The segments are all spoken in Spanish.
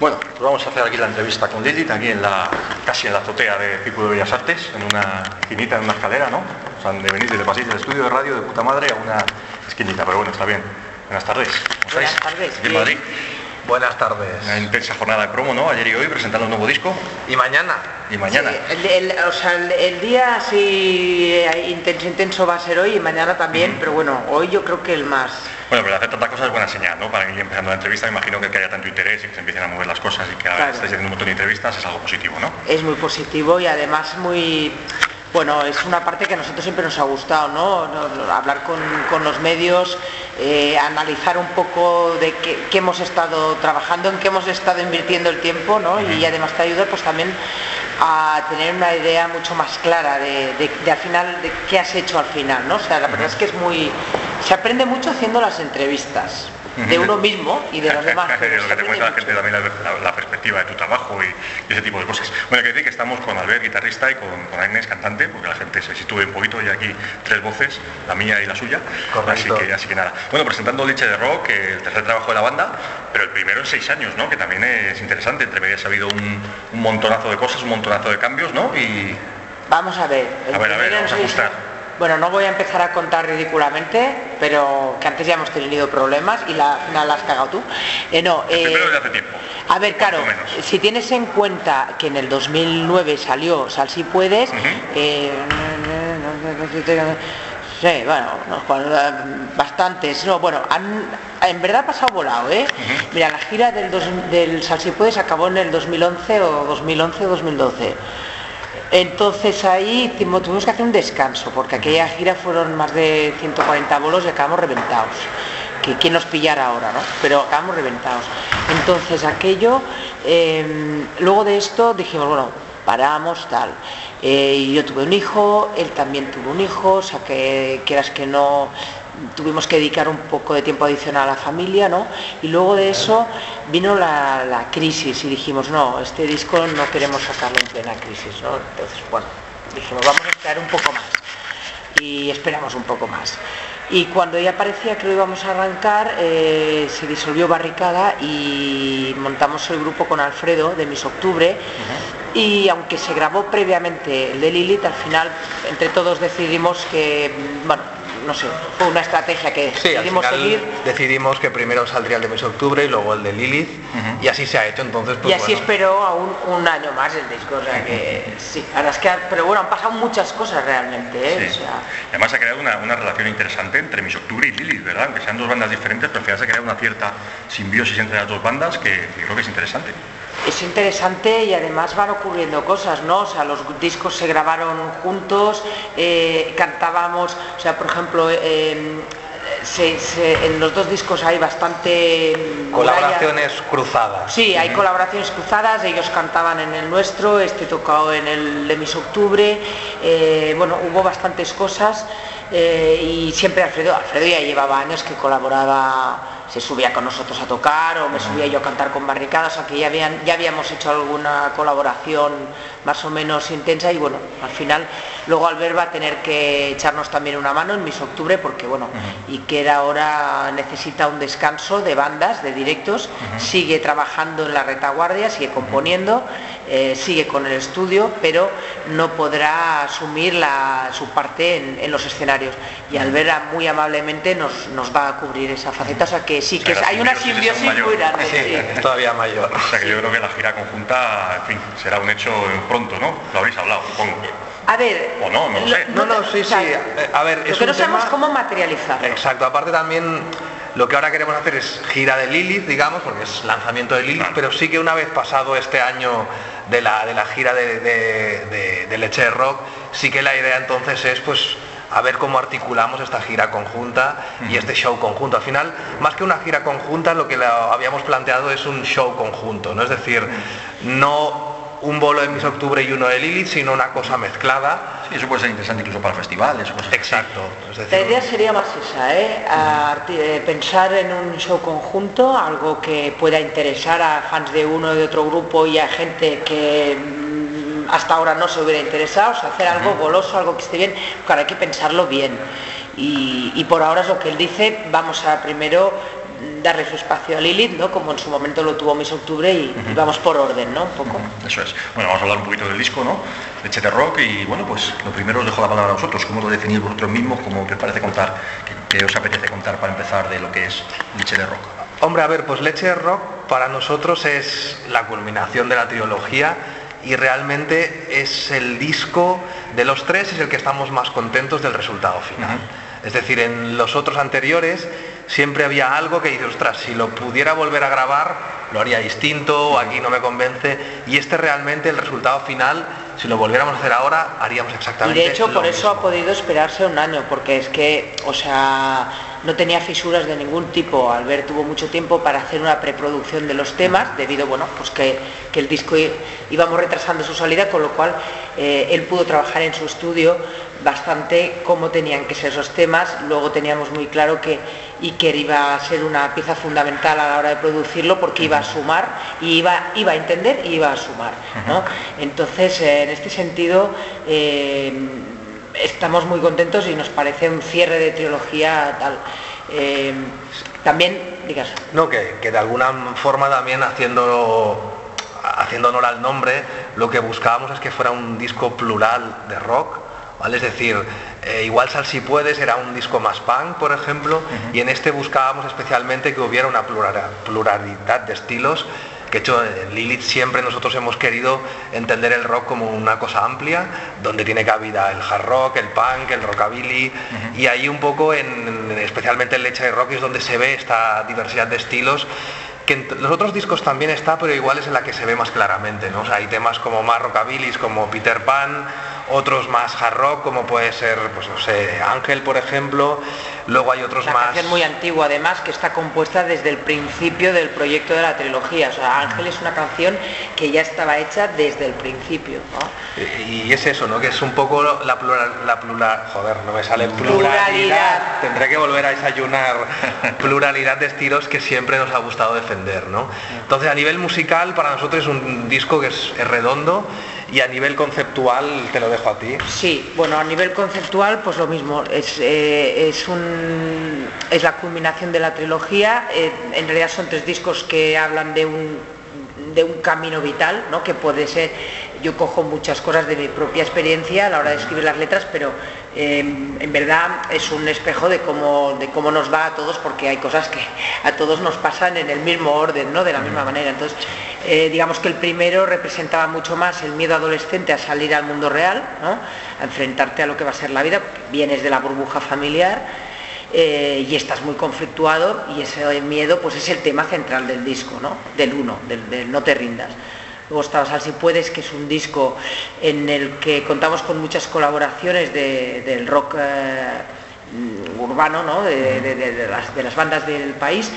Bueno, pues vamos a hacer aquí la entrevista con Lilith, aquí en la, casi en la azotea de Pico de Bellas Artes, en una esquinita, en una escalera, ¿no? O sea, de venir desde pasillo del estudio de radio de puta madre a una esquinita, pero bueno, está bien. Buenas tardes. ¿Cómo Buenas estáis? tardes, Aquí en bien. Madrid. Buenas tardes. Una intensa jornada de promo, ¿no? Ayer y hoy presentando un nuevo disco. ¿Y mañana? Y mañana. Sí, el, el- o sea, el, el día así eh, intenso, intenso va a ser hoy y mañana también, pero bueno, hoy yo creo que el más. Bueno, pero hacer tantas cosas es buena señal, ¿no? Para ir empezando la entrevista, me imagino que, que haya tanto interés y que se empiecen a mover las cosas y que ahora Claro. estáis haciendo un montón de entrevistas es algo positivo, ¿no? es muy positivo y además muy bueno es una parte que a nosotros siempre nos ha gustado no, hablar con, con los medios eh, analizar un poco de qué, qué hemos estado trabajando en qué hemos estado invirtiendo el tiempo ¿no? y además te ayuda pues también a tener una idea mucho más clara de, de- de al final de qué has hecho al final no o sea la verdad es que es muy se aprende mucho haciendo las entrevistas de uno mismo y de los demás pero lo se que te aprende cuenta la mucho. gente también la, la- la perspectiva de tu trabajo y, y ese tipo de cosas. Bueno, hay que decir que estamos con Albert, guitarrista, y con, con Agnes, cantante, porque la gente se sitúe un poquito, y aquí tres voces, la mía y la suya. Correcto. Así que, así que nada. Bueno, presentando Liche de Rock, el tercer trabajo de la banda, pero el primero en seis años, ¿no? Que también es interesante. Entre medias ha habido un, un montonazo de cosas, un montonazo de cambios, ¿no? Y Vamos a ver. el A ver, a ver, vamos a ajustar. Bueno, no voy a empezar a contar ridículamente, pero que antes ya hemos tenido problemas y la al final la has cagado tú. Eh, no, el eh, primero hace tiempo. a ver, claro, menos. si tienes en cuenta que en el 2009 salió Sal si puedes, Ujú. eh, sí, bueno, cuan- bastantes, no, bueno, han- en verdad ha pasado volado, ¿eh? Mira, la gira del, dos- del Sal si puedes acabó en el 2011 o 2011 o 2012. Entonces ahí tuvimos que hacer un descanso, porque aquella gira fueron más de 140 bolos y acabamos reventados. Que quién nos pillara ahora, ¿no? Pero acabamos reventados. Entonces aquello, eh, luego de esto dijimos, bueno, paramos, tal. Eh, yo tuve un hijo, él también tuvo un hijo, o sea que quieras que no, tuvimos que dedicar un poco de tiempo adicional a la familia, ¿no? Y luego de eso vino la, la crisis y dijimos, no, este disco no queremos sacarlo en plena crisis, ¿no? Entonces, bueno, dijimos, vamos a esperar un poco más. Y esperamos un poco más. Y cuando ya parecía que lo íbamos a arrancar, eh, se disolvió Barricada y montamos el grupo con Alfredo de Miss Octubre. Y aunque se grabó previamente el de Lilith, al final entre todos decidimos que, bueno, no sé, fue una estrategia que Sí, al decidimos final seguir. decidimos que primero saldría el de mes de octubre y luego el de Lilith y así se ha hecho entonces pues y así bueno. esperó aún un año más el disco, o sea que sí, ahora es que, pero bueno, han pasado muchas cosas realmente, ¿eh? Sí. O sea, Y Además se ha creado una, una relación interesante entre Miss Octubre y Lilith, ¿verdad? Aunque sean dos bandas diferentes, pero al final se ha creado una cierta simbiosis entre las dos bandas que, que creo que es interesante. Es interesante y además van ocurriendo cosas, ¿no? O sea, los discos se grabaron juntos, eh, cantábamos, o sea, por ejemplo, eh, se- se- en los dos discos hay bastante mm, colaboraciones cruzadas. Sí, hay colaboraciones cruzadas, ellos cantaban en el nuestro, este tocado en el de Miss Octubre, eh, bueno, hubo bastantes cosas eh, y siempre Alfredo, Alfredo ya llevaba años que colaboraba, se subía con nosotros a tocar o me subía yo a cantar con barricadas, o sea que ya, habían, ya habíamos hecho alguna colaboración más o menos intensa y bueno, al final luego Albert va a tener que echarnos también una mano en Miss Octubre porque bueno, y que era ahora necesita un descanso de bandas, de directos, sigue trabajando en la retaguardia, sigue componiendo, eh, sigue con el estudio, pero no podrá asumir la- su parte en, en los escenarios. Y Albert muy amablemente nos, nos va a cubrir esa faceta, o sea que sí, que O sea, la hay una simbiosis muy grande. Sí, sí. todavía mayor. O sea que yo creo que la gira conjunta, en fin, será un hecho pronto, ¿no? Lo habréis hablado, supongo. A ver, O no, no lo sé. No, no, sí, o sea, sí. Eh, A ver, lo es que no sabemos tema- cómo materializarlo. Exacto, aparte también lo que ahora queremos hacer es gira de Lilith, digamos, porque es lanzamiento de Lilith, Claro. pero sí que una vez pasado este año de la, de la gira de, de- de- de Leche de Rock, sí que la idea entonces es pues a ver cómo articulamos esta gira conjunta y este show conjunto. Al final, más que una gira conjunta, lo que la habíamos planteado es un show conjunto, ¿no? Es decir, no un bolo de Miss Octubre y uno de Lilith, sino una cosa mezclada. Sí, eso puede ser interesante incluso para festivales cosas. Exacto. Es La idea sería más esa, ¿eh? A eh, pensar en un show conjunto, algo que pueda interesar a fans de uno y de otro grupo y a gente que mm, hasta ahora no se hubiera interesado, o sea, hacer algo goloso, algo que esté bien, claro, hay que pensarlo bien. Y, y por ahora es lo que él dice, vamos a primero darle su espacio a Lilith, ¿no? Como en su momento lo tuvo Miss Octubre y, vamos por orden, ¿no? Un poco. Eso es. Bueno, vamos a hablar un poquito del disco, ¿no? De Chete Rock y bueno, pues lo primero os dejo la palabra a vosotros. ¿Cómo lo definís vosotros mismos? ¿Cómo os parece contar? ¿Qué, os apetece contar para empezar de lo que es Leche de Rock? Hombre, a ver, pues Leche de Rock para nosotros es la culminación de la trilogía y realmente es el disco de los tres es el que estamos más contentos del resultado final. Es decir, en los otros anteriores siempre había algo que dice, ostras, si lo pudiera volver a grabar, lo haría distinto, aquí no me convence. Y este realmente, el resultado final, si lo volviéramos a hacer ahora, haríamos exactamente. Y de hecho, por eso ha podido esperarse un año, porque es que, o sea, no tenía fisuras de ningún tipo. Albert tuvo mucho tiempo para hacer una preproducción de los temas, debido, bueno, pues que, que el disco íbamos retrasando su salida, con lo cual eh, él pudo trabajar en su estudio bastante cómo tenían que ser esos temas. Luego teníamos muy claro que Iker iba a ser una pieza fundamental a la hora de producirlo porque iba a sumar y iba, iba a entender y iba a sumar. Entonces, eh, en este sentido, eh, estamos muy contentos y nos parece un cierre de trilogía tal. Eh, también, digas. No, que, que, de alguna forma también haciendo, haciendo honor al nombre, lo que buscábamos es que fuera un disco plural de rock, ¿vale? Es decir, eh, igual Sal si puedes era un disco más punk, por ejemplo, y en este buscábamos especialmente que hubiera una pluralidad de estilos que hecho en Lilith siempre nosotros hemos querido entender el rock como una cosa amplia, donde tiene cabida el hard rock, el punk, el rockabilly, y ahí un poco, en, especialmente en Leche de Rock, es donde se ve esta diversidad de estilos que en los otros discos también está, pero igual es en la que se ve más claramente, ¿no? hay temas como más rockabilis, como Peter Pan, otros más hard rock, como puede ser, pues no sé, Ángel, por ejemplo. Luego hay otros Una más. canción muy antigua, además, que está compuesta desde el principio del proyecto de la trilogía. O sea, Ángel es una canción que ya estaba hecha desde el principio. Y, es eso, ¿no? Que es un poco la plural, la plural, joder, no me sale pluralidad. Tendré que volver a desayunar pluralidad de estilos que siempre nos ha gustado defender, ¿no? Entonces, a nivel musical, para nosotros es un disco que es redondo y a nivel conceptual te lo dejo a ti. Sí, bueno, a nivel conceptual pues lo mismo, es, eh, es, un, es la culminación de la trilogía, eh, en realidad son tres discos que hablan de un, de un camino vital, ¿no? que puede ser, yo cojo muchas cosas de mi propia experiencia a la hora de escribir las letras, pero eh, en verdad es un espejo de cómo, de cómo nos va a todos, porque hay cosas que a todos nos pasan en el mismo orden, ¿no? de la misma manera. Entonces, eh, digamos que el primero representaba mucho más el miedo adolescente a salir al mundo real, a enfrentarte a lo que va a ser la vida, vienes de la burbuja familiar eh, y estás muy conflictuado y ese miedo pues es el tema central del disco, ¿no? del uno, del, no te rindas. Luego está Sal si puedes, que es un disco en el que contamos con muchas colaboraciones del rock eh, urbano, de, las, bandas del país.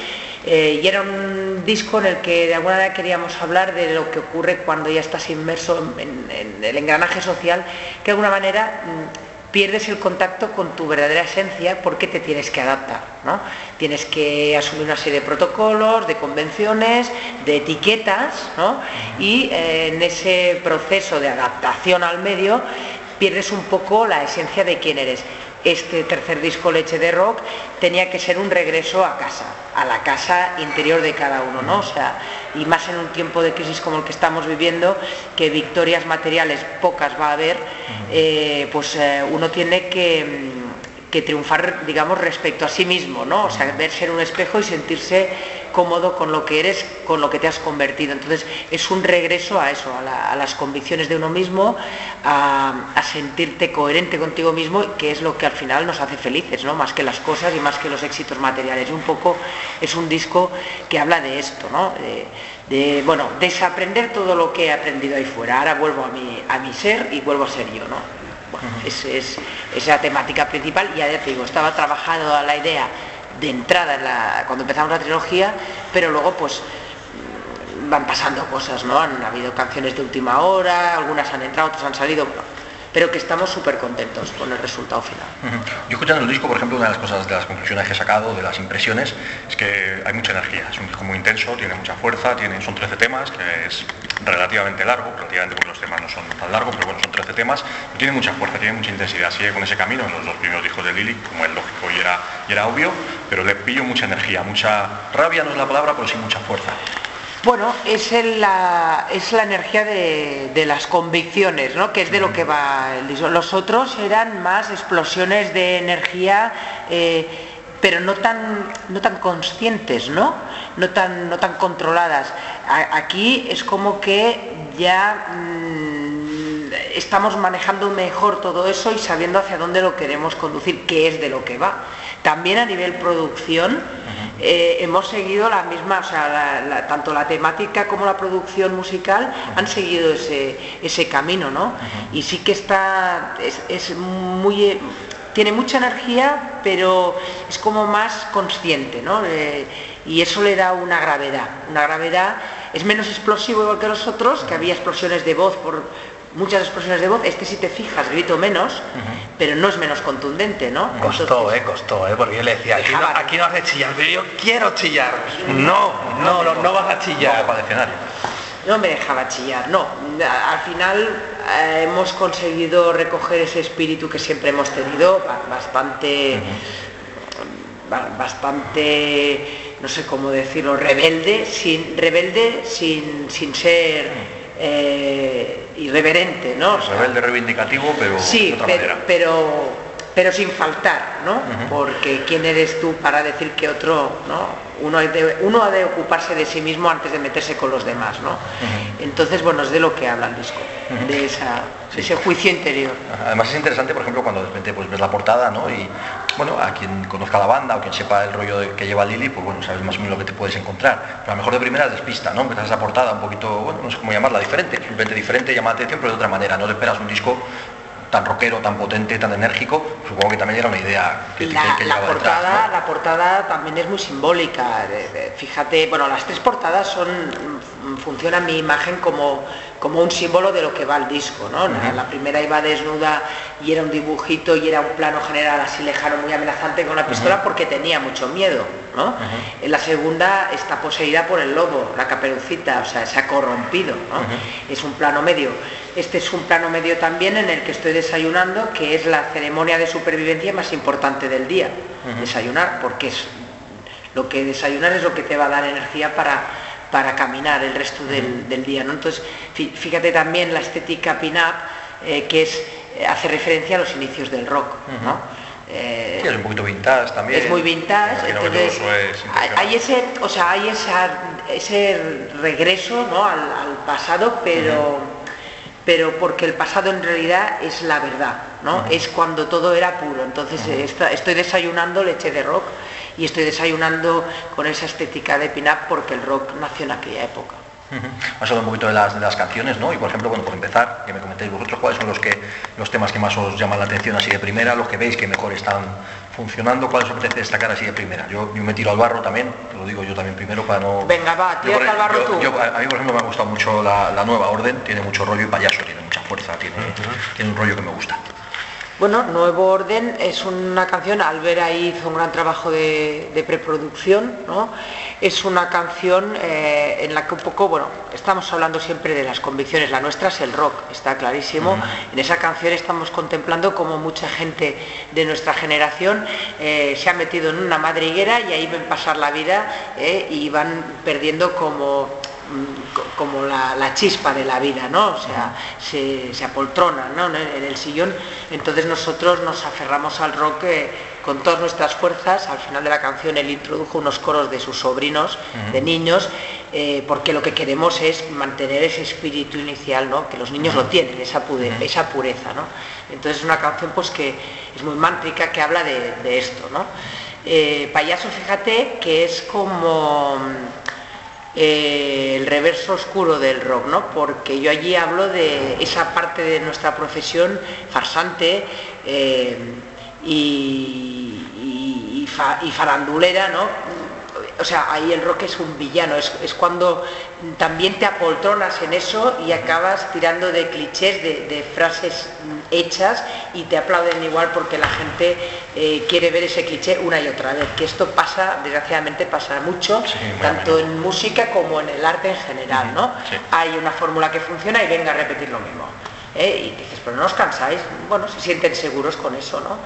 Eh, y era un disco en el que de alguna manera queríamos hablar de lo que ocurre cuando ya estás inmerso en, en el engranaje social, que de alguna manera mm, pierdes el contacto con tu verdadera esencia porque te tienes que adaptar. ¿no? Tienes que asumir una serie de protocolos, de convenciones, de etiquetas, ¿no? y eh, en ese proceso de adaptación al medio pierdes un poco la esencia de quién eres este tercer disco Leche de Rock tenía que ser un regreso a casa, a la casa interior de cada uno, ¿no? O sea, y más en un tiempo de crisis como el que estamos viviendo, que victorias materiales pocas va a haber, eh, pues eh, uno tiene que mm, que triunfar, digamos, respecto a sí mismo, ¿no? O sea, verse en un espejo y sentirse cómodo con lo que eres, con lo que te has convertido. Entonces, es un regreso a eso, a, las convicciones de uno mismo, a, sentirte coherente contigo mismo, que es lo que al final nos hace felices, ¿no? Más que las cosas y más que los éxitos materiales. un poco es un disco que habla de esto, ¿no? De, bueno, desaprender todo lo que he aprendido ahí fuera. Ahora vuelvo a mi, a mi ser y vuelvo a ser yo, ¿no? es, esa temática principal. Y ya te digo, estaba trabajando la idea de entrada cuando empezamos la trilogía, pero luego pues van pasando cosas, ¿no? Han habido canciones de última hora, algunas han entrado, otras han salido. Pero que estamos súper contentos con el resultado final. Yo escuchando el disco, por ejemplo, una de las cosas, de las conclusiones que he sacado, de las impresiones, es que hay mucha energía, es un disco muy intenso, tiene mucha fuerza, tiene, son 13 temas, que es relativamente largo, relativamente porque los temas no son tan largos, pero bueno, son 13 temas, y tiene mucha fuerza, tiene mucha intensidad, sigue con ese camino los dos primeros discos de Lili, como es lógico y era, y era obvio, pero le pillo mucha energía, mucha rabia no es la palabra, pero sí mucha fuerza. Bueno, es la, es la energía de, las convicciones, ¿no? que es de lo que va el disco. Los otros eran más explosiones de energía, eh, pero no tan, no tan conscientes, ¿no? No, tan, no tan controladas. aquí es como que ya mm, estamos manejando mejor todo eso y sabiendo hacia dónde lo queremos conducir, qué es de lo que va. También a nivel producción eh, hemos seguido la misma, o sea, tanto la temática como la producción musical han seguido ese, camino, ¿no? Y sí que está, es, muy, tiene mucha energía, pero es como más consciente, ¿no? Eh, y eso le da una gravedad, una gravedad, es menos explosivo igual que los otros, que había explosiones de voz por, muchas expresiones de voz, este si te fijas grito menos, pero no es menos contundente, ¿no? Costó, eh, costó, eh, porque yo le decía, aquí no, aquí no has de chillar, pero yo quiero chillar. No, no, no, vas a chillar. escenario. No me dejaba chillar, no. Al final eh, hemos conseguido recoger ese espíritu que siempre hemos tenido, bastante, bastante, no sé cómo decirlo, rebelde, sin, rebelde sin, sin ser eh, irreverente, ¿no? Rebelde reivindicativo, pero sí, pero, pero, sin faltar, ¿no? Porque quién eres tú para decir que otro, ¿no? Uno, uno, ha de ocuparse de sí mismo antes de meterse con los demás, ¿no? Entonces, bueno, es de lo que habla el disco, de esa ese juicio interior. Además es interesante, por ejemplo, cuando de repente pues, ves la portada, ¿no? Y bueno, a quien conozca la banda o quien sepa el rollo que lleva Lili, pues bueno, sabes más o menos lo que te puedes encontrar. Pero a lo mejor de primera despista, ¿no? Empezas esa portada un poquito, bueno, no sé cómo llamarla, diferente, simplemente diferente, llama la atención, pero de otra manera. No te esperas un disco tan rockero, tan potente, tan enérgico, supongo que también era una idea que, la, la portada, La portada también es muy simbólica. Fíjate, bueno, las tres portadas son funciona mi imagen como, como un símbolo de lo que va el disco. ¿no? La primera iba desnuda y era un dibujito y era un plano general así lejano, muy amenazante con la pistola porque tenía mucho miedo. ¿no? En la segunda está poseída por el lobo, la caperucita, o sea, se ha corrompido. ¿no? Es un plano medio. Este es un plano medio también en el que estoy desayunando, que es la ceremonia de supervivencia más importante del día. Desayunar, porque es lo que desayunar es lo que te va a dar energía para para caminar el resto del, día. ¿no? Entonces, fíjate también la estética pin-up, eh, que es, eh, hace referencia a los inicios del rock. ¿no? Eh, es un poquito vintage también. Es muy vintage. Entonces, hay, ese, o sea, hay ese regreso ¿no? al, pasado, pero, pero porque el pasado en realidad es la verdad, ¿no? Es cuando todo era puro. Entonces estoy desayunando leche de rock y estoy desayunando con esa estética de pin-up porque el rock nació en aquella época. Vamos a hablar un poquito de las, de las canciones, ¿no? Y por ejemplo, bueno, por empezar, que me comentéis vosotros cuáles son los, que, los temas que más os llaman la atención así de primera, los que veis que mejor están funcionando, cuáles os apetece destacar así de primera. Yo, yo me tiro al barro también, lo digo yo también primero para no... Venga, va, tírate al barro tú. a mí, por ejemplo, me ha gustado mucho la, nueva orden, tiene mucho rollo y payaso, tiene mucha fuerza, tiene, tiene un rollo que me gusta. Bueno, Nuevo Orden es una canción, Albera hizo un gran trabajo de, preproducción, ¿no? Es una canción eh, en la que un poco, bueno, estamos hablando siempre de las convicciones, la nuestra es el rock, está clarísimo. En esa canción estamos contemplando como mucha gente de nuestra generación eh, se ha metido en una madriguera y ahí ven pasar la vida eh, y van perdiendo como como la, chispa de la vida, ¿no? O sea, se, se apoltrona en el sillón. Entonces nosotros nos aferramos al rock eh, con todas nuestras fuerzas. Al final de la canción él introdujo unos coros de sus sobrinos, de niños, eh, porque lo que queremos es mantener ese espíritu inicial, ¿no? Que los niños lo tienen, esa, esa pureza, ¿no? Entonces es una canción pues que es muy mántrica, que habla de, esto, ¿no? Eh, payaso, fíjate que es como eh, el reverso oscuro del rock, ¿no? Porque yo allí hablo de esa parte de nuestra profesión farsante eh, y, farandulera, ¿no? O sea, ahí el rock es un villano, es, es cuando también te apoltronas en eso y acabas tirando de clichés, de, de frases hechas y te aplauden igual porque la gente eh, quiere ver ese cliché una y otra vez, que esto pasa, desgraciadamente pasa mucho, Sí, tanto en música como en el arte en general, ¿no? Sí. Hay una fórmula que funciona y venga a repetir lo mismo. ¿Eh? Y dices, pero no os cansáis, bueno, se sienten seguros con eso, ¿no?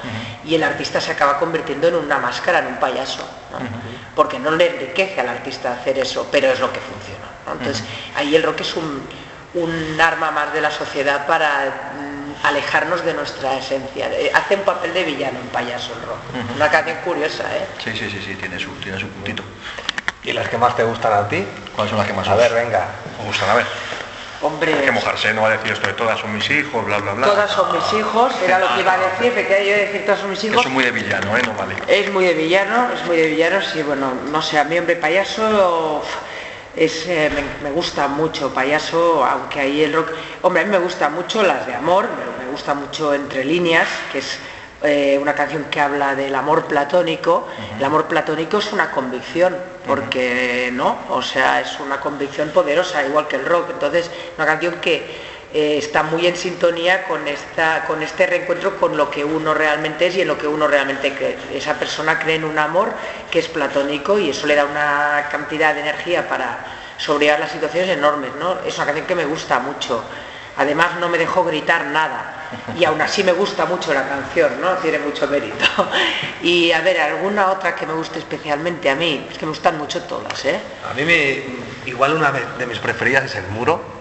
Y el artista se acaba convirtiendo en una máscara, en un payaso, ¿no? Porque no le enriquece al artista hacer eso, pero es lo que funciona. ¿no? Entonces, ahí el rock es un, un arma más de la sociedad para mm, alejarnos de nuestra esencia. Eh, Hace un papel de villano, un payaso el rock. Una canción curiosa, ¿eh? Sí, sí, sí, sí, tiene su, tiene su puntito. ¿Y las que más te gustan a ti? ¿Cuáles son las que más A os- ver, venga. os gustan? A ver, Hombre, hay que mojarse, no va a decir esto de todas son mis hijos, bla, bla, bla. todas son mis hijos, era lo que iba a decir, me quedé yo de decir todas son mis hijos. Eso es muy de villano, ¿eh? No vale. Es muy de villano, es muy de villano, sí, bueno, no sé, a mí hombre payaso es, eh, me, me gusta mucho payaso, aunque ahí el rock, hombre, a mí me gusta mucho las de amor, me, me gusta mucho Entre líneas, que es eh, una canción que habla del amor platónico. El amor platónico es una convicción, porque no, o sea, es una convicción poderosa, igual que el rock. Entonces, una canción que eh, está muy en sintonía con, esta, con este reencuentro con lo que uno realmente es y en lo que uno realmente cree. Esa persona cree en un amor que es platónico y eso le da una cantidad de energía para sobrellevar las situaciones enormes. ¿no? Es una canción que me gusta mucho. Además no me dejó gritar nada y aún así me gusta mucho la canción, ¿no? Tiene mucho mérito. Y a ver, alguna otra que me guste especialmente a mí, es que me gustan mucho todas, ¿eh? A mí me, igual una de mis preferidas es El Muro.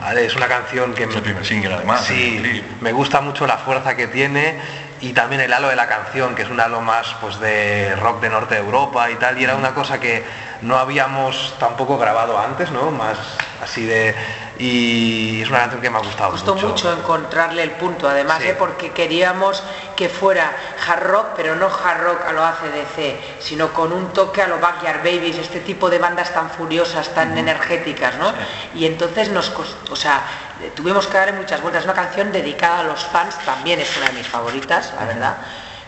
¿vale? Es una canción que Es el primer single, además, el Sí, me gusta mucho la fuerza que tiene y también el halo de la canción, que es un halo más pues de rock de norte de Europa y tal, y era una cosa que no habíamos tampoco grabado antes, ¿no? Más así de y es una canción que me ha gustado costó mucho encontrarle el punto, además, Sí. ¿eh? porque queríamos que fuera hard rock, pero no hard rock a lo ACDC, sino con un toque a lo Backyard Babies, este tipo de bandas tan furiosas, tan energéticas, ¿no? Y entonces nos costó, o sea, eh, tuvimos que darle muchas vueltas. Una canción dedicada a los fans, también es una de mis favoritas, la verdad.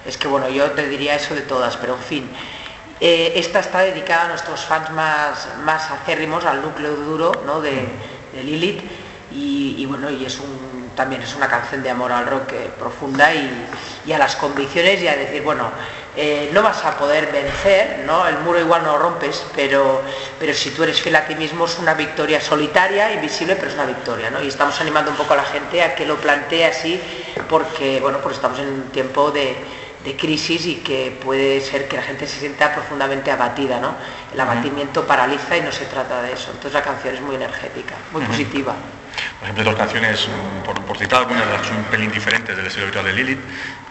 Es que bueno, yo te diría eso de todas, pero en fin. Eh, esta está dedicada a nuestros fans más, más acérrimos, al núcleo duro ¿no? de, de Lilith y, bueno, y es un, también es una canción de amor al rock eh, profunda y, y a las convicciones y a decir, bueno, eh, no vas a poder vencer, ¿no? el muro igual no rompes, pero, pero si tú eres fiel a ti mismo es una victoria solitaria, invisible, pero es una victoria. ¿no? Y estamos animando un poco a la gente a que lo plantee así porque bueno, pues estamos en un tiempo de de crisis y que puede ser que la gente se sienta profundamente abatida, ¿no? El abatimiento paraliza y no se trata de eso. Entonces la canción es muy energética, muy positiva. Por ejemplo, dos canciones, mm, por, por citar algunas de las que son un pelín diferentes del estilo habitual de Lilith.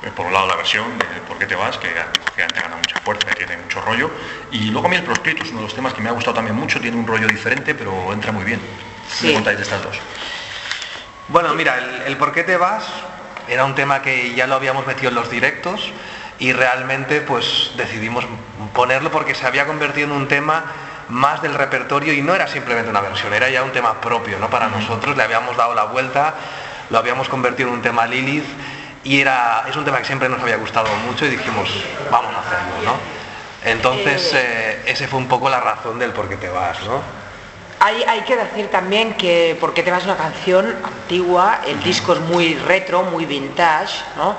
Eh, Por un lado la versión de ¿Por qué te vas? que lógicamente gana mucha fuerza y tiene mucho rollo. Y luego a mí el proscrito es uno de los temas que me ha gustado también mucho, tiene un rollo diferente, pero entra muy bien. ¿Qué Sí. me contáis de estas dos? Bueno, mira, el, el por qué te vas era un tema que ya lo habíamos metido en los directos y realmente pues decidimos ponerlo porque se había convertido en un tema más del repertorio y no era simplemente una versión, era ya un tema propio, ¿no? Para nosotros le habíamos dado la vuelta, lo habíamos convertido en un tema Lilith y era, es un tema que siempre nos había gustado mucho y dijimos, vamos a hacerlo, ¿no? Entonces, eh, ese fue un poco la razón del por qué te vas, ¿no? Hay, hay que decir también que Porque te vas es una canción antigua, el disco es muy retro, muy vintage, ¿no?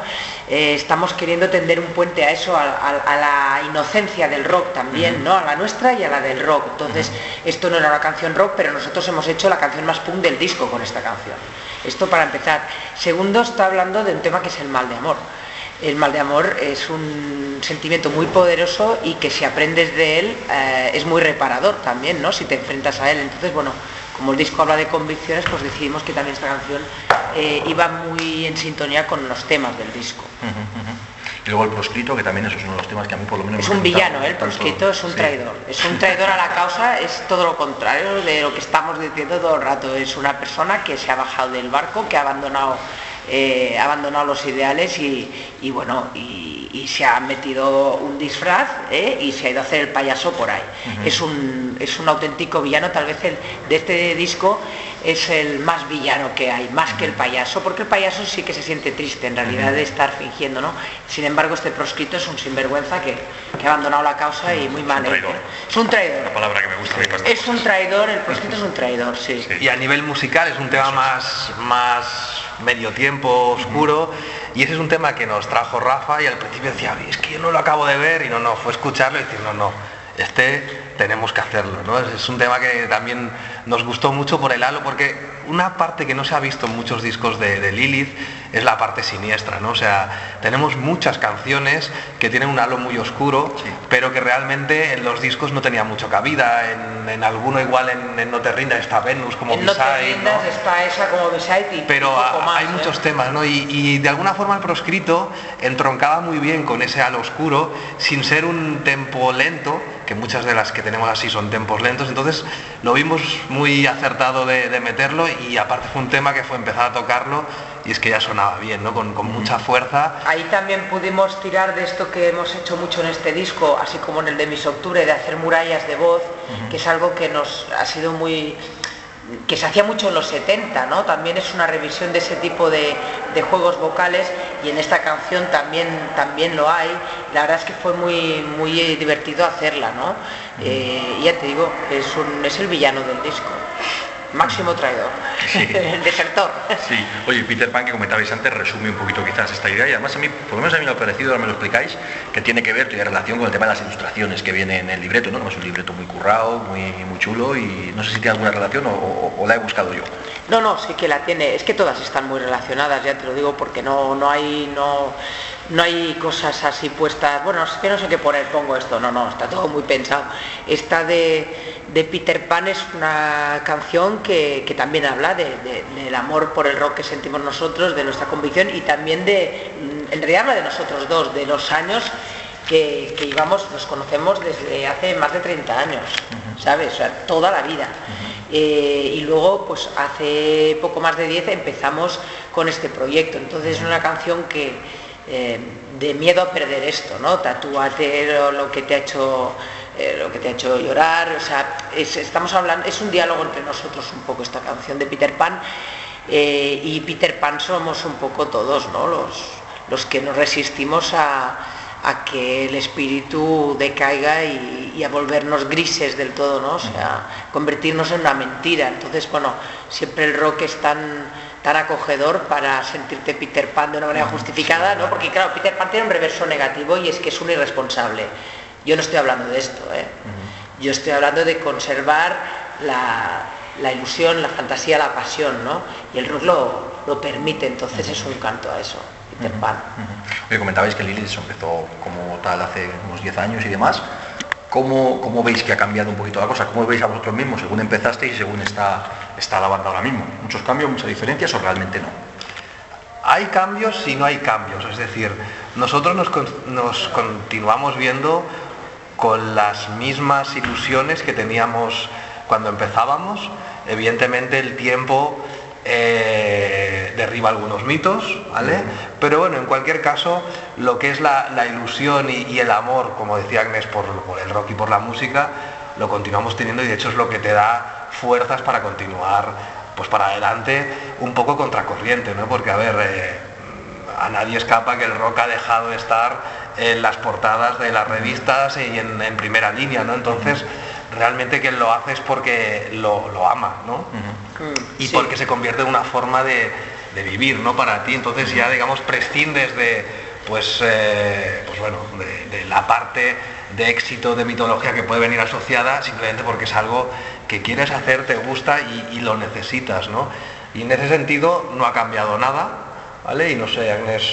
Eh, estamos queriendo tender un puente a eso, a, a- a la inocencia del rock también, ¿no? A la nuestra y a la del rock. Entonces, esto no era una canción rock, pero nosotros hemos hecho la canción más punk del disco con esta canción. Esto para empezar. Segundo, está hablando de un tema que es el mal de amor. El mal de amor es un sentimiento muy poderoso y que si aprendes de él eh, es muy reparador también, ¿no? Si te enfrentas a él. Entonces, bueno, como el disco habla de convicciones, pues decidimos que también esta canción eh, iba muy en sintonía con los temas del disco. Y luego el proscrito, que también eso es uno de los temas que a mí por lo menos Es me un villano, ¿eh? el proscrito es un sí. traidor. Es un traidor a la causa, es todo lo contrario de lo que estamos diciendo todo el rato. Es una persona que se ha bajado del barco, que ha abandonado, eh, ha abandonado los ideales y, y bueno, y, y se ha metido un disfraz ¿eh? y se ha ido a hacer el payaso por ahí. es, un, es un auténtico villano, tal vez el, de este disco es el más villano que hay, más que el payaso, porque el payaso sí que se siente triste en realidad de estar fingiendo, ¿no? Sin embargo, este proscrito es un sinvergüenza que, que ha abandonado la causa y muy mal. un traidor. Es un traidor. La palabra que me gusta a mí para estas Es un traidor, el proscrito es un traidor, sí. Sí. Y a nivel musical es un tema más, más medio tiempo, oscuro, y ese es un tema que nos trajo Rafa y al principio decía, "Oye, es que yo no lo acabo de ver, y no, no, fue escucharlo y decir, no, no, este tenemos que hacerlo, ¿no? Es, un tema que también nos gustó mucho por el halo, porque una parte que no se ha visto en muchos discos de, de Lilith es la parte siniestra, ¿no? O sea, tenemos muchas canciones que tienen un halo muy oscuro, Sí. pero que realmente en los discos no tenía mucha cabida, en, en alguno igual en, en No te rindas está Venus como En No te rindas ¿no? está esa como beside pero a- más, hay ¿eh? muchos temas, ¿no? Y, y de alguna forma el proscrito entroncaba muy bien con ese halo oscuro, sin ser un tempo lento, que muchas de las que tenemos así son tempos lentos, entonces lo vimos muy acertado de, de meterlo y aparte fue un tema que fue empezar a tocarlo y es que ya sonaba bien, ¿no? Con, con mucha fuerza. Ahí también pudimos tirar de esto que hemos hecho mucho en este disco, así como en el de Mis Octubre, de hacer murallas de voz, que es algo que nos ha sido muy que se hacía mucho en los 70, ¿no? También es una revisión de ese tipo de, de juegos vocales y en esta canción también, también lo hay. La verdad es que fue muy, muy divertido hacerla, ¿no? Eh, y ya te digo, es, un, es el villano del disco. Máximo traidor. Sí. Desertor. Sí, oye, Peter Pan que comentabais antes resume un poquito quizás esta idea y además a mí, por lo menos a mí me ha parecido, ahora me lo explicáis, que tiene que ver, tiene relación con el tema de las ilustraciones que viene en el libreto, ¿no? Es un libreto muy currado, muy, muy chulo y no sé si tiene alguna relación o, o- o la he buscado yo. No, no, sí que la tiene. Es que todas están muy relacionadas, ya te lo digo, porque no, no hay, no, no hay cosas así puestas. Bueno, es que no sé qué poner, pongo esto. No, no, está todo muy pensado. Esta de, de Peter Pan es una canción que, que también habla de- de- del amor por el rock que sentimos nosotros, de nuestra convicción y también de, mm, en realidad habla de nosotros dos, de los años que, que íbamos, nos conocemos desde hace más de 30 años, ¿sabes? O sea, toda la vida. Eh, y luego, pues hace poco más de 10 empezamos con este proyecto. Entonces es una canción que eh, de miedo a perder esto, ¿no? Tatúate lo, que te ha hecho eh, lo que te ha hecho llorar, o sea, es, estamos hablando, es un diálogo entre nosotros un poco esta canción de Peter Pan. eh, y Peter Pan somos un poco todos, ¿no? Los, los que nos resistimos a, a que el espíritu decaiga y, y a volvernos grises del todo, ¿no? O sea, convertirnos en una mentira. Entonces, bueno, siempre el rock es tan, tan acogedor para sentirte Peter Pan de una manera justificada, ¿no? Porque claro, Peter Pan tiene un reverso negativo y es que es un irresponsable. Yo no estoy hablando de esto, ¿eh? Yo estoy hablando de conservar la, la ilusión, la fantasía, la pasión, ¿no? Y el rock lo, lo permite, entonces es un canto a eso, Peter Pan. Oye, comentabais que Lilith empezó como tal hace unos 10 años y demás. ¿Cómo, ¿Cómo veis que ha cambiado un poquito la cosa? ¿Cómo veis a vosotros mismos según empezasteis y según está, está la banda ahora mismo? ¿Muchos cambios, muchas diferencias o realmente no? Hay cambios y no hay cambios, es decir, nosotros nos, con- nos continuamos viendo con las mismas ilusiones que teníamos cuando empezábamos. Evidentemente el tiempo eh, derriba algunos mitos, ¿vale? Pero bueno, en cualquier caso, lo que es la, la ilusión y, y el amor, como decía Agnes, por, por el rock y por la música, lo continuamos teniendo y de hecho es lo que te da fuerzas para continuar pues para adelante un poco contracorriente, ¿no? Porque a ver, eh, a nadie escapa que el rock ha dejado de estar en las portadas de las revistas y en, en primera línea, ¿no? Entonces, realmente quien lo hace es porque lo, lo ama, ¿no? Mm, Y sí. porque se convierte en una forma de, de vivir, ¿no? Para ti, entonces ya, digamos, prescindes de, pues, eh, pues bueno, de, de la parte de éxito, de mitología que puede venir asociada, simplemente porque es algo que quieres hacer, te gusta y, y lo necesitas, ¿no? Y en ese sentido no ha cambiado nada, ¿vale? Y no sé, Agnes,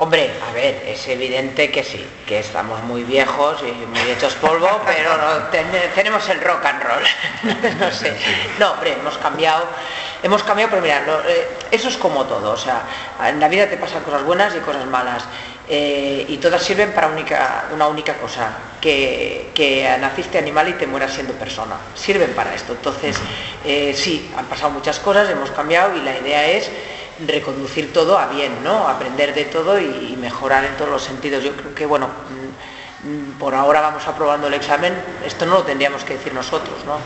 Hombre, a ver, es evidente que sí, que estamos muy viejos y muy hechos polvo, pero no, ten- tenemos el rock and roll. no sé. No, hombre, hemos cambiado, hemos cambiado, pero mira, eh, eso es como todo, o sea, en la vida te pasan cosas buenas y cosas malas. eh, y todas sirven para única, una única cosa, que, que naciste animal y te mueras siendo persona. Sirven para esto. Entonces, eh, sí, han pasado muchas cosas, hemos cambiado y la idea es reconducir todo a bien, ¿no? Aprender de todo y, mejorar en todos los sentidos. Yo creo que, bueno, mm, por ahora vamos aprobando el examen, esto no lo tendríamos que decir nosotros, ¿no?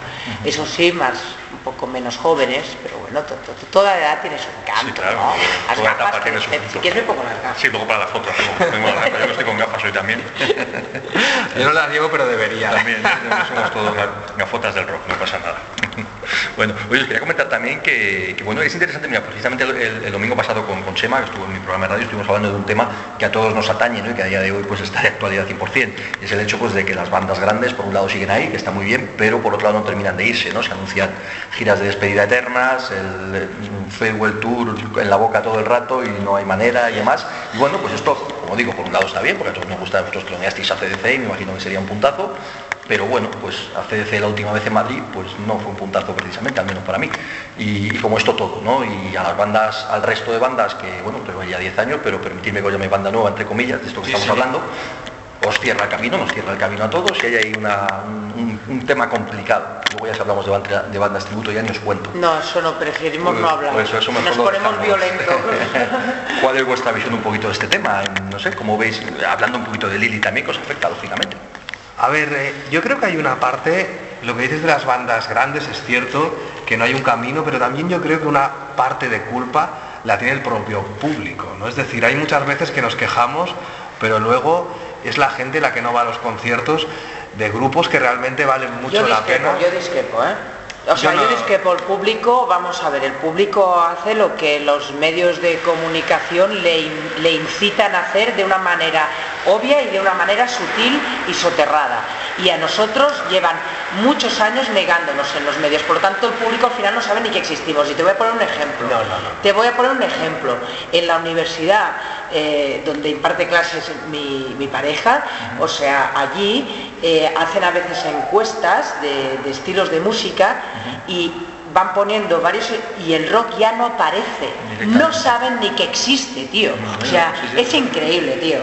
Eso sí, más poco menos jóvenes, pero bueno, to- to- toda edad tiene su encanto, Sí, claro, ¿no? Las toda gafas, etapa tiene su si quieres me pongo las gafas. Sí, luego para la foto. tengo- tengo las gafas. Yo no estoy con gafas hoy también. Yo no las llevo, pero debería. También, somos todos ga- gafotas del rock, no pasa nada. Bueno, oye, os quería comentar también que, bueno, es interesante, mira, precisamente el, el- el domingo pasado con, con Chema, que estuvo en mi programa de radio, estuvimos hablando de un tema que a todos nos atañe ¿no? y que a día de hoy pues está de actualidad 100%. Y es el hecho pues de que las bandas grandes, por un lado siguen ahí, que está muy bien, pero por otro lado no terminan de irse, ¿no? Se anuncian giras de despedida eternas, el, eh, farewell tour en la boca todo el rato y no hay manera y demás. Y bueno, pues esto, como digo, por un lado está bien, porque a todos nos gusta, vosotros que lo a CDC y me imagino que sería un puntazo, pero bueno, pues a CDC la última vez en Madrid, pues no fue un puntazo precisamente, al menos para mí. Y, y como esto todo, ¿no? Y a las bandas, al resto de bandas, que bueno, tengo ya 10 años, pero permitidme que os llame banda nueva, entre comillas, de esto que Sí, estamos sí. hablando, os cierra el camino, nos cierra el camino a todos y hay ahí una- un, un tema complicado. Luego ya si hablamos de, banda- de bandas tributo ya ni os cuento. No, eso no, preferimos no Pues- hablar. pues eso mejor Nos ponemos dejamos. violentos. ¿Cuál es vuestra visión un poquito de este tema? No sé, ¿cómo veis, hablando un poquito de Lili también, que os afecta lógicamente? A ver, eh, yo creo que hay una parte, lo que dices de las bandas grandes es cierto, que no hay un camino, pero también yo creo que una parte de culpa la tiene el propio público, ¿no? Es decir, hay muchas veces que nos quejamos, pero luego es la gente la que no va a los conciertos de grupos que realmente valen mucho yo la pena. yo discrepo, ¿eh? O sea, Yo yo, no- discrepo, el público, vamos a ver, el público hace lo que los medios de comunicación le, in- le incitan a hacer de una manera obvia y de una manera sutil y soterrada. Y a nosotros llevan muchos años negándonos en los medios, por lo tanto el público al final no sabe ni que existimos. Y te voy a poner un ejemplo. No, no, no. Te voy a poner un ejemplo. En la universidad eh, donde imparte clases mi, mi pareja, o sea, allí eh, hacen a veces encuestas de, de estilos de música y van poniendo varios y el rock ya no aparece. No saben ni que existe, tío. O sea, Sí, sí. es increíble, tío.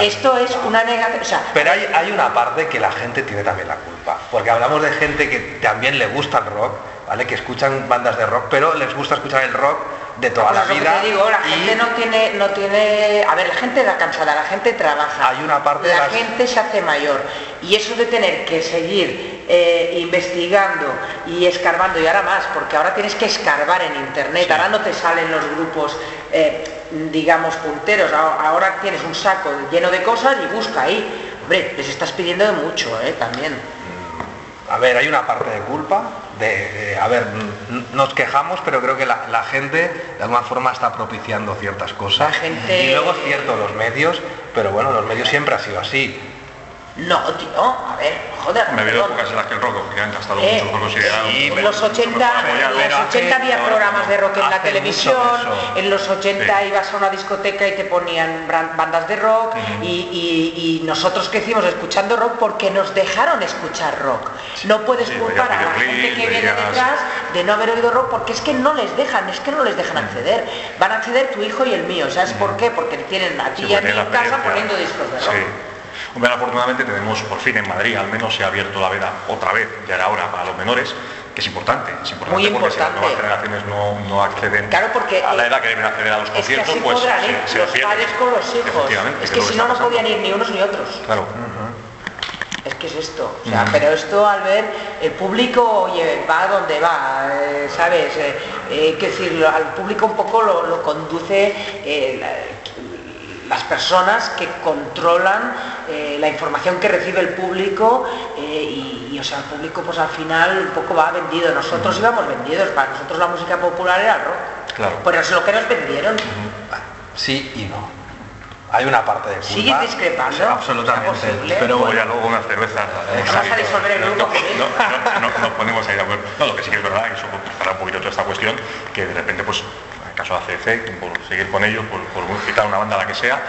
Esto es una negación. O sea, Pero hay, hay una parte que la gente tiene también la culpa, porque hablamos de gente que también le gusta el rock, ¿vale? Que escuchan bandas de rock, pero les gusta escuchar el rock de toda la que vida. te digo, la y gente no tiene, no tiene. A ver, la gente da cansada, la gente trabaja. Hay una parte de La las- gente se hace mayor. Y eso de tener que seguir eh, investigando y escarbando, y ahora más, porque ahora tienes que escarbar en internet, ahora no te salen los grupos, eh, digamos, punteros, ahora ahora tienes un saco lleno de cosas y busca ahí. Hombre, les estás pidiendo de mucho, ¿eh? También. A ver, hay una parte de culpa, de, a ver, nos quejamos, pero creo que la, la gente de alguna forma está propiciando ciertas cosas. La gente- Y luego es cierto, los medios, pero bueno, los medios siempre ha sido así. No, tío, a ver, joder. Me ha habido perdón. épocas en las que el rock, que han gastado Eh, era sí, En los 80, apoyar, en los pero 80 hace- había programas de rock en la televisión, mucho en los 80 Sí. ibas a una discoteca y te ponían bandas de rock y, y- y nosotros crecimos escuchando rock porque nos dejaron escuchar rock. No puedes culpar a la gente que viene detrás de no haber oído rock porque es que no les dejan, es que no les dejan acceder. Van a acceder tu hijo y el mío, ¿sabes por qué? Porque tienen a ti y a mí en casa poniendo discos de rock. Hombre, afortunadamente tenemos por fin en Madrid, al menos se ha abierto la veda otra vez, ya era hora para los menores, que es importante, es importante Muy porque si las importante. nuevas generaciones no, no acceden Claro, porque, a la eh, edad que deben acceder a los conciertos, pues podrán se- ir se los padres con los hijos. Es que si no, no podían ir ni unos ni otros. Claro. Es que es esto, o sea, pero esto al ver el público, oye, va donde va, eh, ¿sabes? Eh, eh, que decir, al público un poco lo, lo conduce eh, la- las personas que controlan eh, la información que recibe el público eh, y, y, o sea, el público pues al final un poco va vendido. Nosotros íbamos vendidos, para nosotros la música popular era el rock. Claro. Pero es lo que nos vendieron. Sí y no. Hay una parte de culpa. ¿Sigues discrepando? Sí, absolutamente. ¿Es posible? Pero bueno, ya luego unas cervezas. Vas a disolver el no, grupo no, conmigo. no, no, no, nos ponemos ahí de acuerdo. No, lo que sí que es verdad, y eso para un poquito toda esta cuestión, que de repente, pues, el caso de ACC, por seguir con ellos, por, por citar una banda la que sea,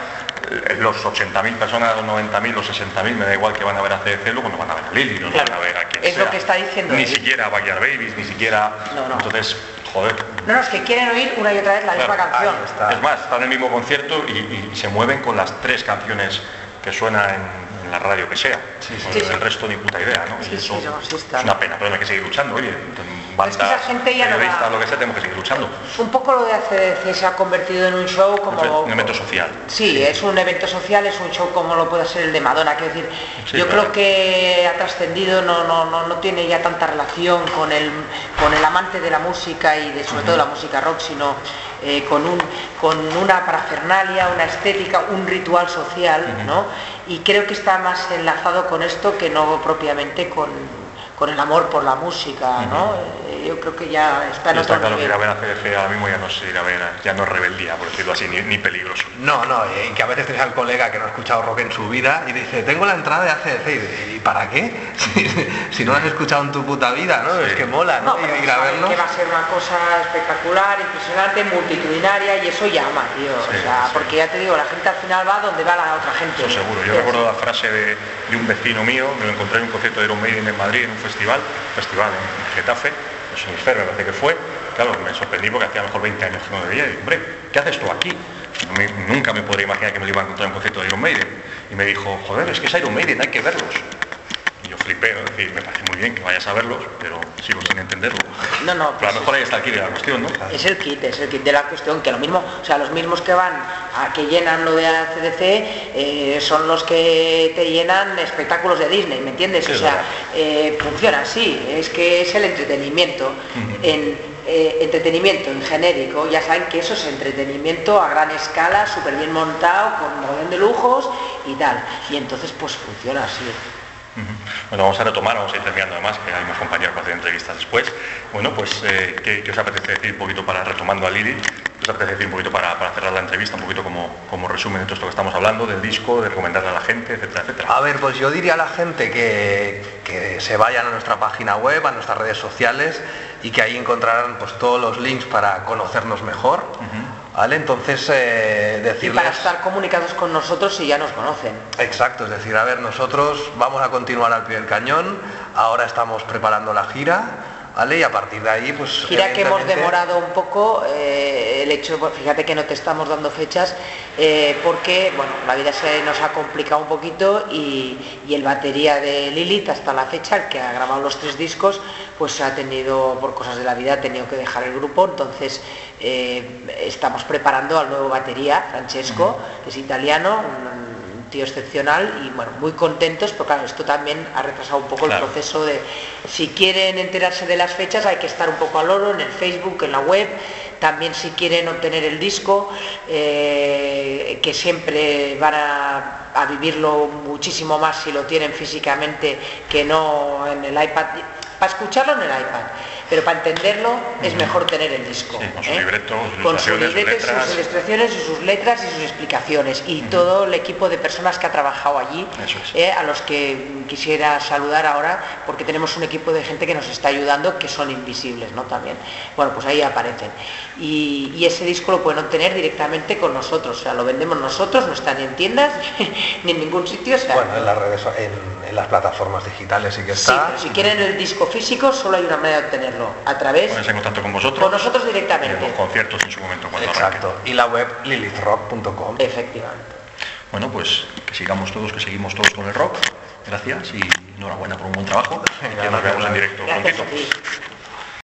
eh, los 80.000 personas, los 90.000, los 60.000, me da igual que van a ver a CDC, luego no van a ver a Lili, no Claro, van a ver a quien es lo que está diciendo Ni él. siquiera a Backyard Babies, ni siquiera... No, no. Entonces, joder, No, no, es que quieren oír una y otra vez la misma canción. es más, están en el mismo concierto y, y se mueven con las tres canciones que suenan en, en la radio que sea. Sí, sí. Sí, el sí. resto ni puta idea, ¿no? Sí, Y sí, eso no, sí está. es una pena, pero hay que seguir luchando, oye, es que esa gente ya no periodistas, lo que sea, tenemos que seguir luchando. Un poco lo de ACDC se ha convertido en un show como... un evento social. Sí, es un evento social, es un show como lo puede ser el de Madonna, quiero decir, Sí, yo claro. creo que ha trascendido, no, no, no, no tiene ya tanta relación con el, con el amante de la música y de sobre todo la música rock, sino eh, con, un, con una parafernalia, una estética, un ritual social, ¿no? Y creo que está más enlazado con esto que no propiamente con, con el amor por la música, ¿no? Eh, yo creo que ya está en Y está otro claro que nivel. ir a ver a CDC ahora mismo ya no es ir a ver, ya no es rebeldía, por decirlo así, ni, ni peligroso. No, no, y que a veces tienes al colega que no ha escuchado rock en su vida y dice, tengo la entrada de ACDC. Y dice, ¿y para qué? Si, si no lo has escuchado en tu puta vida, ¿no? Sí. Es que mola, ¿no? No, pero Ir a verlo. que va a ser una cosa espectacular, impresionante, multitudinaria y eso llama, tío. Sí, o sea, sí. porque ya te digo, la gente al final va donde va la otra gente. Eso seguro. Yo recuerdo la frase de, de un vecino mío, me lo encontré en un concierto de Iron Maiden en Madrid, en un festival, festival en Getafe, en Sonifer me parece que fue. Claro, me sorprendí porque hacía a lo mejor 20 años que no veía y digo, hombre, ¿qué haces tú aquí? Nunca me podría imaginar que me lo iba a encontrar en un concierto de Iron Maiden. Y me dijo, joder, es que es Iron Maiden, hay que verlos. Y yo flipé, ¿no? Es decir, me parece muy bien que vayas a verlos, pero sigo sin entenderlo. No, no, Pero a pues lo mejor ahí está el kit de la cuestión, ¿no? Es el kit, es el kit de la cuestión, que lo mismo, o sea, los mismos que van a que llenan lo de ACDC eh, son los que te llenan espectáculos de Disney, ¿me entiendes? Sí, o sea, eh, funciona así, es que es el entretenimiento. En eh, entretenimiento en genérico, ya saben que eso es entretenimiento a gran escala, súper bien montado, con un de lujos y tal. Y entonces pues funciona así. Bueno, vamos a retomar, vamos a ir terminando además, que hay más compañeros para hacer entrevistas después. Bueno, pues, eh, ¿qué, qué os apetece decir un poquito para, retomando a Lili, qué os apetece decir un poquito para, para cerrar la entrevista, un poquito como, como resumen de todo esto que estamos hablando, del disco, de recomendarle a la gente, etcétera, etcétera? A ver, pues yo diría a la gente que, que se vayan a nuestra página web, a nuestras redes sociales y que ahí encontrarán pues todos los links para conocernos mejor. ¿Vale? Entonces, eh, Y decirles... para estar comunicados con nosotros si ya nos conocen. Exacto, es decir, a ver, nosotros vamos a continuar al pie del cañón, ahora estamos preparando la gira, ¿vale? Y a partir de ahí, pues... Gira que hemos demorado un poco, eh, el hecho, pues, fíjate que no te estamos dando fechas, eh, porque bueno, la vida se nos ha complicado un poquito y, y el batería de Lilith hasta la fecha, el que ha grabado los tres discos, pues ha tenido, por cosas de la vida, ha tenido que dejar el grupo, entonces eh, estamos preparando al nuevo batería, Francesco, que es italiano, un tío excepcional y bueno, muy contentos, claro, esto también ha retrasado un poco Claro. el proceso de si quieren enterarse de las fechas hay que estar un poco al oro en el Facebook, en la web, también si quieren obtener el disco, eh, que siempre van a, a vivirlo muchísimo más si lo tienen físicamente que no en el iPad, para escucharlo en el iPad. Pero para entenderlo es mejor tener el disco. Sí, con su ¿eh? libreto, sus Con sus ilustraciones, sus libretos, letras. sus ilustraciones y sus letras y sus explicaciones. Y todo el equipo de personas que ha trabajado allí, es. eh, a los que quisiera saludar ahora, porque tenemos un equipo de gente que nos está ayudando, que son invisibles, ¿no? También. Bueno, pues ahí aparecen. Y, y ese disco lo pueden obtener directamente con nosotros, o sea, lo vendemos nosotros, no está ni en tiendas, ni en ningún sitio. o sea, Bueno, en las redes, en, en las plataformas digitales sí que Sí, está. pero si quieren el disco físico, solo hay una manera de obtenerlo, a través Ponerse en contacto con vosotros. con nosotros y en directamente. los conciertos en su momento cuando Exacto. arranque. Y la web lilithrock.com. Efectivamente. Bueno, pues que sigamos todos, que seguimos todos con el rock. Gracias y enhorabuena por un buen trabajo. Y nos veamos en directo Gracias prontito. a ti.